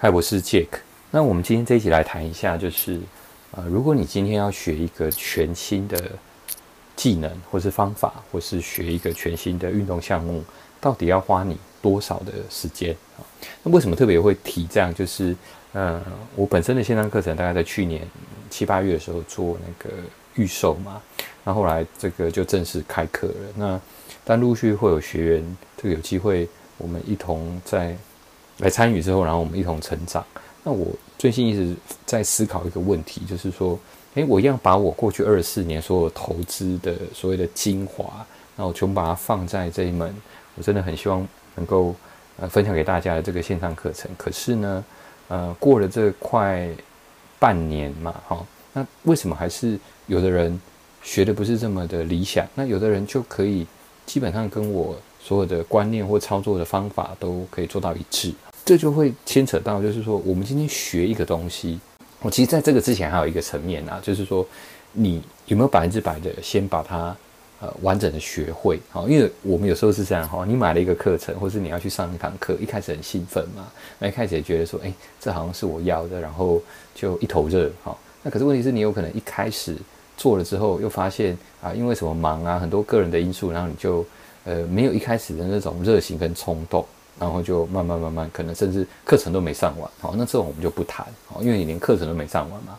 嗨，我是 Jack。那我们今天这一集来谈一下，就是呃，如果你今天要学一个全新的技能，或是方法，或是学一个全新的运动项目，到底要花你多少的时间啊？那为什么特别会提这样？就是呃，我本身的线上课程大概在去年七八月的时候做那个预售嘛，那后来这个就正式开课了。那但陆续会有学员，这个有机会我们一同在。来参与之后，然后我们一同成长。那我最近一直在思考一个问题，就是说，诶，我一样把我过去二十四年所有投资的所谓的精华，那我全部把它放在这一门，我真的很希望能够呃分享给大家的这个线上课程。可是呢，呃，过了这快半年嘛，哈，那为什么还是有的人学的不是这么的理想？那有的人就可以基本上跟我所有的观念或操作的方法都可以做到一致。这就会牵扯到，就是说，我们今天学一个东西，我其实在这个之前还有一个层面啊，就是说，你有没有百分之百的先把它呃完整的学会？好，因为我们有时候是这样哈，你买了一个课程，或是你要去上一堂课，一开始很兴奋嘛，那一开始也觉得说，哎，这好像是我要的，然后就一头热，好，那可是问题是你有可能一开始做了之后，又发现啊，因为什么忙啊，很多个人的因素，然后你就呃没有一开始的那种热情跟冲动。然后就慢慢慢慢，可能甚至课程都没上完，好，那这种我们就不谈，好，因为你连课程都没上完嘛。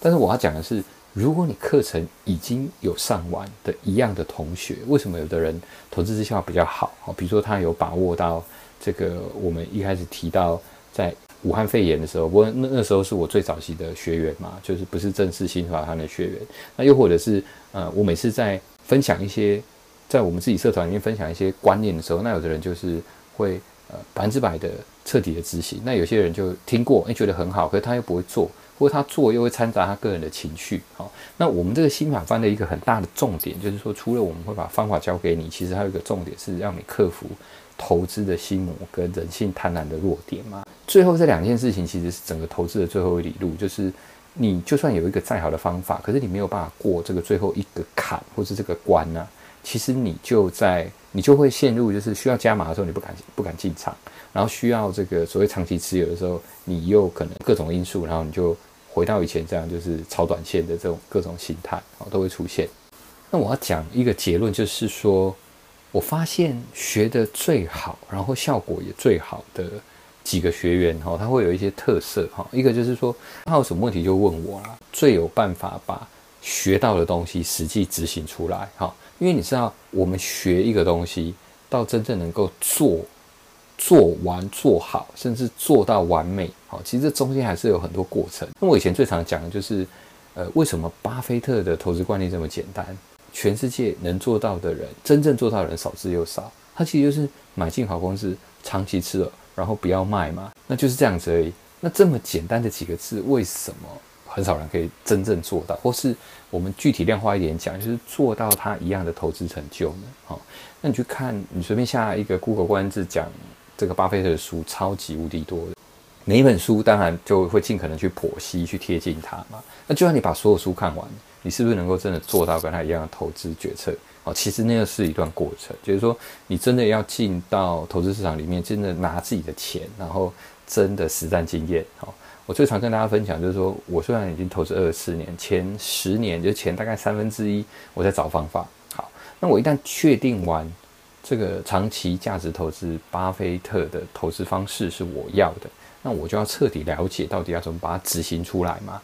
但是我要讲的是，如果你课程已经有上完的一样的同学，为什么有的人投资绩效比较好？好，比如说他有把握到这个，我们一开始提到在武汉肺炎的时候，我那那时候是我最早期的学员嘛，就是不是正式新法团的学员。那又或者是呃，我每次在分享一些在我们自己社团里面分享一些观念的时候，那有的人就是会。呃，百分之百的彻底的执行，那有些人就听过，哎，觉得很好，可是他又不会做，或者他做又会掺杂他个人的情绪。好，那我们这个新法方的一个很大的重点，就是说，除了我们会把方法教给你，其实还有一个重点是让你克服投资的心魔跟人性贪婪的弱点嘛。最后这两件事情，其实是整个投资的最后一里路，就是你就算有一个再好的方法，可是你没有办法过这个最后一个坎或是这个关呢？其实你就在，你就会陷入，就是需要加码的时候，你不敢不敢进场，然后需要这个所谓长期持有的时候，你又可能各种因素，然后你就回到以前这样，就是炒短线的这种各种心态啊，都会出现。那我要讲一个结论，就是说我发现学的最好，然后效果也最好的几个学员哈，他会有一些特色哈，一个就是说他有什么问题就问我啦，最有办法把学到的东西实际执行出来哈。因为你知道，我们学一个东西，到真正能够做做完做好，甚至做到完美，好，其实这中间还是有很多过程。那我以前最常讲的就是，呃，为什么巴菲特的投资观念这么简单？全世界能做到的人，真正做到的人少之又少。他其实就是买进好公司，长期持有，然后不要卖嘛，那就是这样子而已。那这么简单的几个字，为什么？很少人可以真正做到，或是我们具体量化一点讲，就是做到他一样的投资成就呢？好，那你去看，你随便下一个 Google 关键字讲这个巴菲特的书，超级无敌多的。每一本书当然就会尽可能去剖析、去贴近他嘛。那就算你把所有书看完，你是不是能够真的做到跟他一样的投资决策？哦，其实那个是一段过程，就是说你真的要进到投资市场里面，真的拿自己的钱，然后真的实战经验，好。我最常跟大家分享，就是说我虽然已经投资二十四年，前十年就前大概三分之一，我在找方法。好，那我一旦确定完这个长期价值投资，巴菲特的投资方式是我要的，那我就要彻底了解到底要怎么把它执行出来嘛。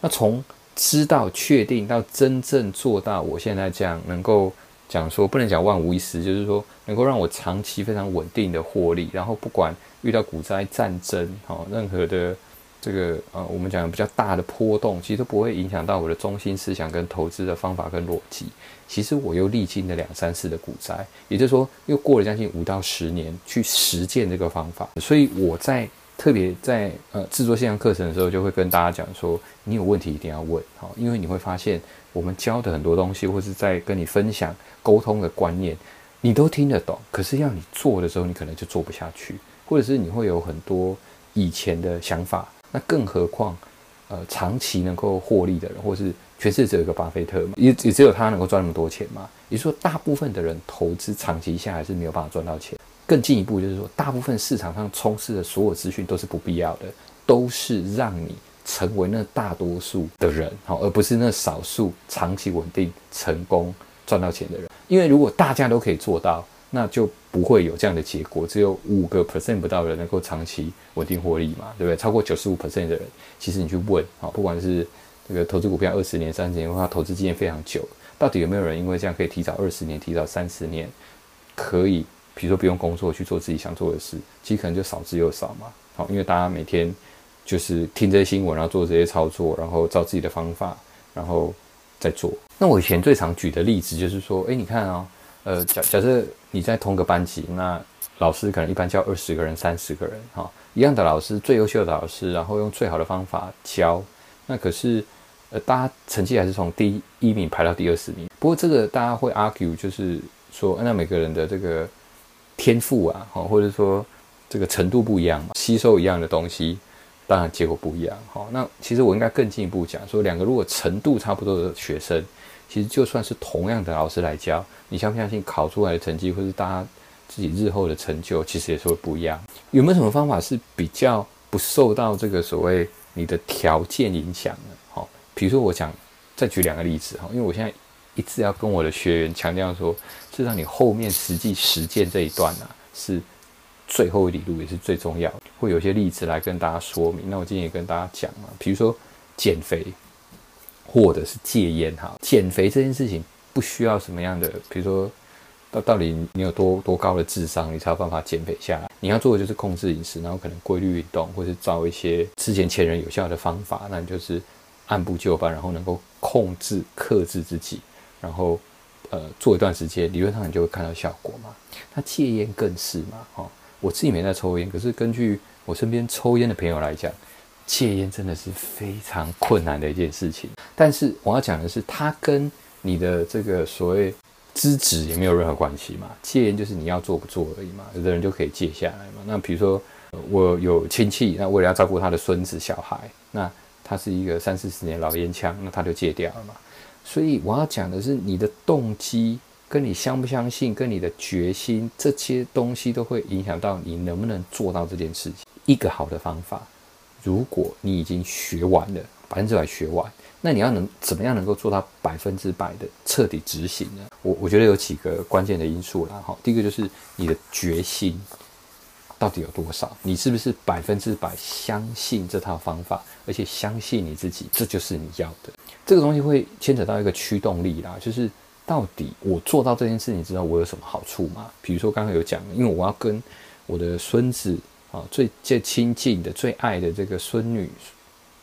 那从知道确定到真正做到，我现在这样能够讲说，不能讲万无一失，就是说能够让我长期非常稳定的获利，然后不管遇到股灾、战争，好任何的。这个呃，我们讲比较大的波动，其实都不会影响到我的中心思想跟投资的方法跟逻辑。其实我又历经了两三次的股灾，也就是说，又过了将近五到十年去实践这个方法。所以我在特别在呃制作线上课程的时候，就会跟大家讲说，你有问题一定要问，好，因为你会发现我们教的很多东西，或是在跟你分享沟通的观念，你都听得懂，可是要你做的时候，你可能就做不下去，或者是你会有很多以前的想法。那更何况，呃，长期能够获利的人，或是全世界只有一个巴菲特嘛，也也只有他能够赚那么多钱嘛？也就是说，大部分的人投资长期下来是没有办法赚到钱。更进一步就是说，大部分市场上充斥的所有资讯都是不必要的，都是让你成为那大多数的人，好，而不是那少数长期稳定、成功赚到钱的人。因为如果大家都可以做到，那就不会有这样的结果。只有五个 percent 不到的人能够长期稳定获利嘛，对不对？超过九十五 percent 的人，其实你去问啊，不管是这个投资股票二十年、三十年，或投资经验非常久，到底有没有人因为这样可以提早二十年、提早三十年，可以比如说不用工作去做自己想做的事？其实可能就少之又少嘛。好，因为大家每天就是听这些新闻，然后做这些操作，然后照自己的方法，然后再做。那我以前最常举的例子就是说，哎，你看啊，呃，假假设你在同个班级，那老师可能一般教二十个人、三十个人，哈，一样的老师，最优秀的老师，然后用最好的方法教，那可是。呃，大家成绩还是从第一名排到第二十名。不过这个大家会 argue，就是说，那每个人的这个天赋啊，哈，或者说这个程度不一样嘛，吸收一样的东西，当然结果不一样。哈，那其实我应该更进一步讲，说两个如果程度差不多的学生，其实就算是同样的老师来教，你相不相信考出来的成绩，或是大家自己日后的成就，其实也是会不一样。有没有什么方法是比较不受到这个所谓你的条件影响呢？比如说，我讲再举两个例子哈，因为我现在一直要跟我的学员强调说，是让你后面实际实践这一段呢，是最后一里路，也是最重要。会有些例子来跟大家说明。那我今天也跟大家讲嘛，比如说减肥或者是戒烟哈，减肥这件事情不需要什么样的，比如说到到底你有多多高的智商，你才有办法减肥下来。你要做的就是控制饮食，然后可能规律运动，或是找一些之前前人有效的方法，那你就是。按部就班，然后能够控制、克制自己，然后呃做一段时间，理论上你就会看到效果嘛。那戒烟更是嘛，哈，我自己没在抽烟，可是根据我身边抽烟的朋友来讲，戒烟真的是非常困难的一件事情。但是我要讲的是，它跟你的这个所谓资质也没有任何关系嘛。戒烟就是你要做不做而已嘛，有的人就可以戒下来嘛。那比如说我有亲戚，那为了要照顾他的孙子小孩，那他是一个三四十年老烟枪，那他就戒掉了嘛。所以我要讲的是，你的动机跟你相不相信，跟你的决心，这些东西都会影响到你能不能做到这件事情。一个好的方法，如果你已经学完了，百分之百学完，那你要能怎么样能够做到百分之百的彻底执行呢？我我觉得有几个关键的因素啦。哈，第一个就是你的决心。到底有多少？你是不是百分之百相信这套方法，而且相信你自己，这就是你要的？这个东西会牵扯到一个驱动力啦，就是到底我做到这件事，你知道我有什么好处吗？比如说刚刚有讲，因为我要跟我的孙子啊，最最亲近的、最爱的这个孙女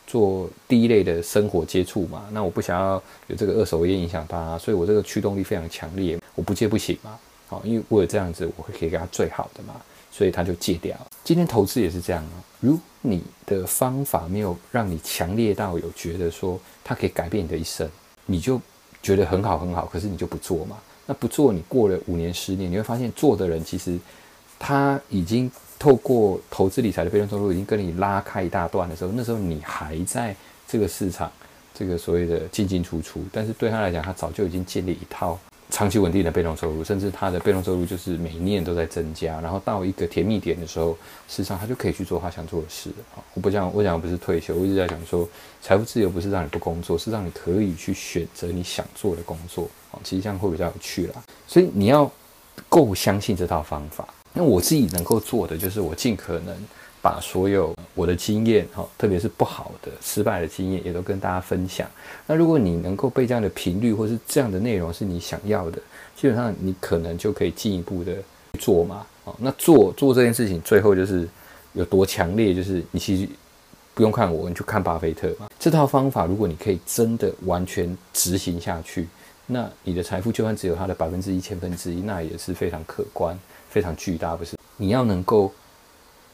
做第一类的生活接触嘛，那我不想要有这个二手烟影响她，所以我这个驱动力非常强烈，我不戒不行嘛。好，因为我有这样子，我会可以给他最好的嘛。所以他就戒掉。今天投资也是这样啊。如你的方法没有让你强烈到有觉得说它可以改变你的一生，你就觉得很好很好，可是你就不做嘛。那不做，你过了五年十年，你会发现做的人其实他已经透过投资理财的被动收入已经跟你拉开一大段的时候，那时候你还在这个市场这个所谓的进进出出，但是对他来讲，他早就已经建立一套。长期稳定的被动收入，甚至他的被动收入就是每年都在增加，然后到一个甜蜜点的时候，事实上他就可以去做他想做的事了。我不讲，我讲不是退休，我一直在讲说，财富自由不是让你不工作，是让你可以去选择你想做的工作。哦，其实这样会比较有趣啦。所以你要够相信这套方法。那我自己能够做的就是我尽可能。把所有我的经验，哈，特别是不好的、失败的经验，也都跟大家分享。那如果你能够被这样的频率，或是这样的内容是你想要的，基本上你可能就可以进一步的做嘛。哦，那做做这件事情，最后就是有多强烈，就是你其实不用看我，你去看巴菲特嘛。这套方法，如果你可以真的完全执行下去，那你的财富就算只有它的百分之一、千分之一，那也是非常可观、非常巨大，不是？你要能够。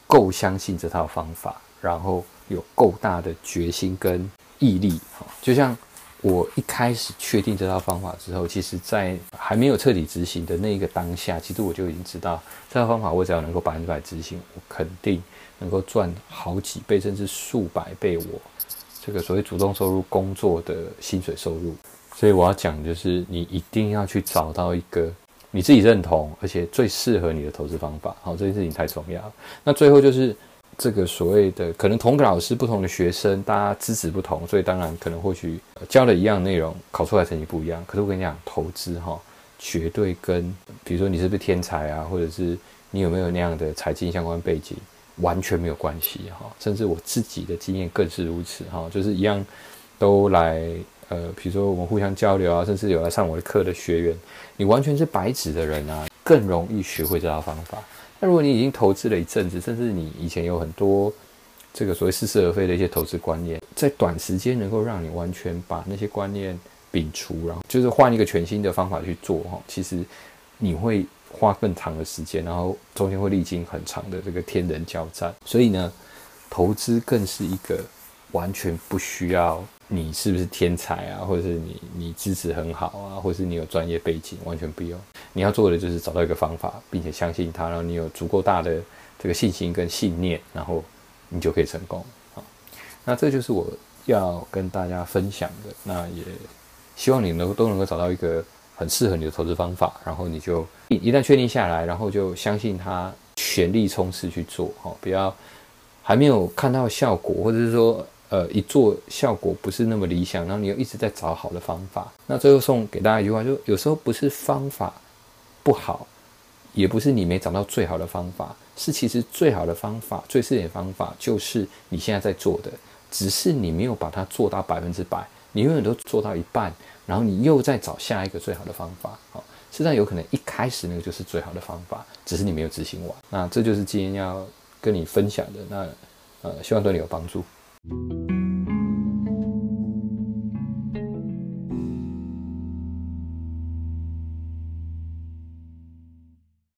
够相信这套方法，然后有够大的决心跟毅力，就像我一开始确定这套方法之后，其实在还没有彻底执行的那一个当下，其实我就已经知道这套方法，我只要能够百分之百执行，我肯定能够赚好几倍，甚至数百倍我这个所谓主动收入工作的薪水收入。所以我要讲就是，你一定要去找到一个。你自己认同，而且最适合你的投资方法。好，这件事情太重要。那最后就是这个所谓的，可能同个老师不同的学生，大家资质不同，所以当然可能或许教了一样内容，考出来成绩不一样。可是我跟你讲，投资哈，绝对跟比如说你是不是天才啊，或者是你有没有那样的财经相关背景，完全没有关系哈。甚至我自己的经验更是如此哈，就是一样都来。呃，比如说我们互相交流啊，甚至有来上我的课的学员，你完全是白纸的人啊，更容易学会这套方法。那如果你已经投资了一阵子，甚至你以前有很多这个所谓似是而非的一些投资观念，在短时间能够让你完全把那些观念摒除，然后就是换一个全新的方法去做哈，其实你会花更长的时间，然后中间会历经很长的这个天人交战。所以呢，投资更是一个完全不需要。你是不是天才啊？或者是你你资质很好啊？或者是你有专业背景？完全不用，你要做的就是找到一个方法，并且相信它，然后你有足够大的这个信心跟信念，然后你就可以成功啊。那这就是我要跟大家分享的。那也希望你能都能够找到一个很适合你的投资方法，然后你就一一旦确定下来，然后就相信它，全力冲刺去做哈，不要还没有看到效果，或者是说。呃，一做效果不是那么理想，然后你又一直在找好的方法。那最后送给大家一句话，就有时候不是方法不好，也不是你没找到最好的方法，是其实最好的方法、最适合的方法就是你现在在做的，只是你没有把它做到百分之百，你永远都做到一半，然后你又在找下一个最好的方法。好，实际上有可能一开始那个就是最好的方法，只是你没有执行完。那这就是今天要跟你分享的。那呃，希望对你有帮助。Thank you.